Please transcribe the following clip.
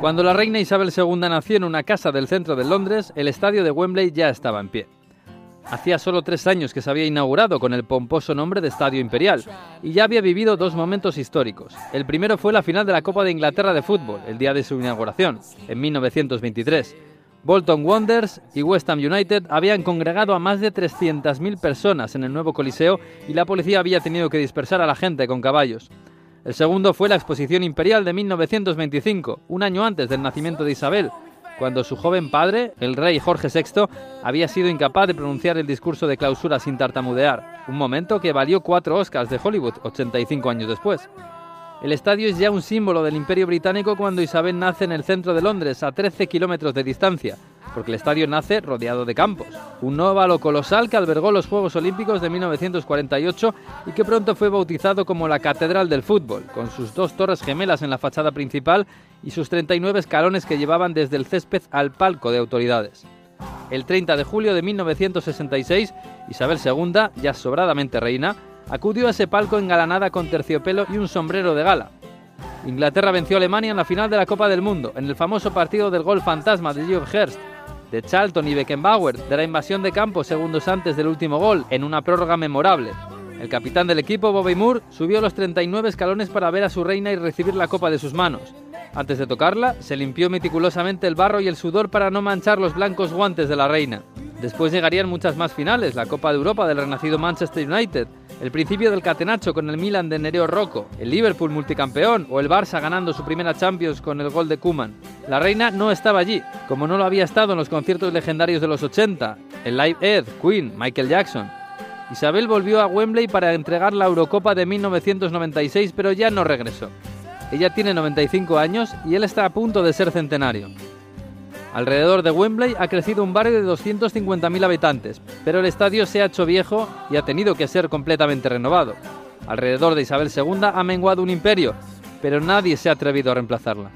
Cuando la reina Isabel II nació en una casa del centro de Londres, el estadio de Wembley ya estaba en pie. Hacía solo tres años que se había inaugurado con el pomposo nombre de Estadio Imperial y ya había vivido dos momentos históricos. El primero fue la final de la Copa de Inglaterra de fútbol, el día de su inauguración, en 1923. Bolton Wanderers y West Ham United habían congregado a más de 300.000 personas en el nuevo Coliseo y la policía había tenido que dispersar a la gente con caballos. El segundo fue la Exposición Imperial de 1925, un año antes del nacimiento de Isabel, cuando su joven padre, el rey Jorge VI, había sido incapaz de pronunciar el discurso de clausura sin tartamudear, un momento que valió cuatro Oscars de Hollywood 85 años después. El estadio es ya un símbolo del Imperio Británico cuando Isabel nace en el centro de Londres, a 13 kilómetros de distancia, porque el estadio nace rodeado de campos. Un óvalo colosal que albergó los Juegos Olímpicos de 1948 y que pronto fue bautizado como la Catedral del Fútbol, con sus dos torres gemelas en la fachada principal y sus 39 escalones que llevaban desde el césped al palco de autoridades. El 30 de julio de 1966, Isabel II, ya sobradamente reina, acudió a ese palco engalanada con terciopelo y un sombrero de gala. Inglaterra venció a Alemania en la final de la Copa del Mundo, en el famoso partido del gol fantasma de Geoff Hurst, de Charlton y Beckenbauer, de la invasión de campo segundos antes del último gol, en una prórroga memorable. El capitán del equipo, Bobby Moore, subió los 39 escalones para ver a su reina y recibir la copa de sus manos. Antes de tocarla, se limpió meticulosamente el barro y el sudor para no manchar los blancos guantes de la reina. Después llegarían muchas más finales, la Copa de Europa del renacido Manchester United, el principio del catenacho con el Milan de Nereo Rocco, el Liverpool multicampeón o el Barça ganando su primera Champions con el gol de Kuman. La reina no estaba allí, como no lo había estado en los conciertos legendarios de los 80, el Live Aid, Queen, Michael Jackson. Isabel volvió a Wembley para entregar la Eurocopa de 1996, pero ya no regresó. Ella tiene 95 años y él está a punto de ser centenario. Alrededor de Wembley ha crecido un barrio de 250.000 habitantes, pero el estadio se ha hecho viejo y ha tenido que ser completamente renovado. Alrededor de Isabel II ha menguado un imperio, pero nadie se ha atrevido a reemplazarla.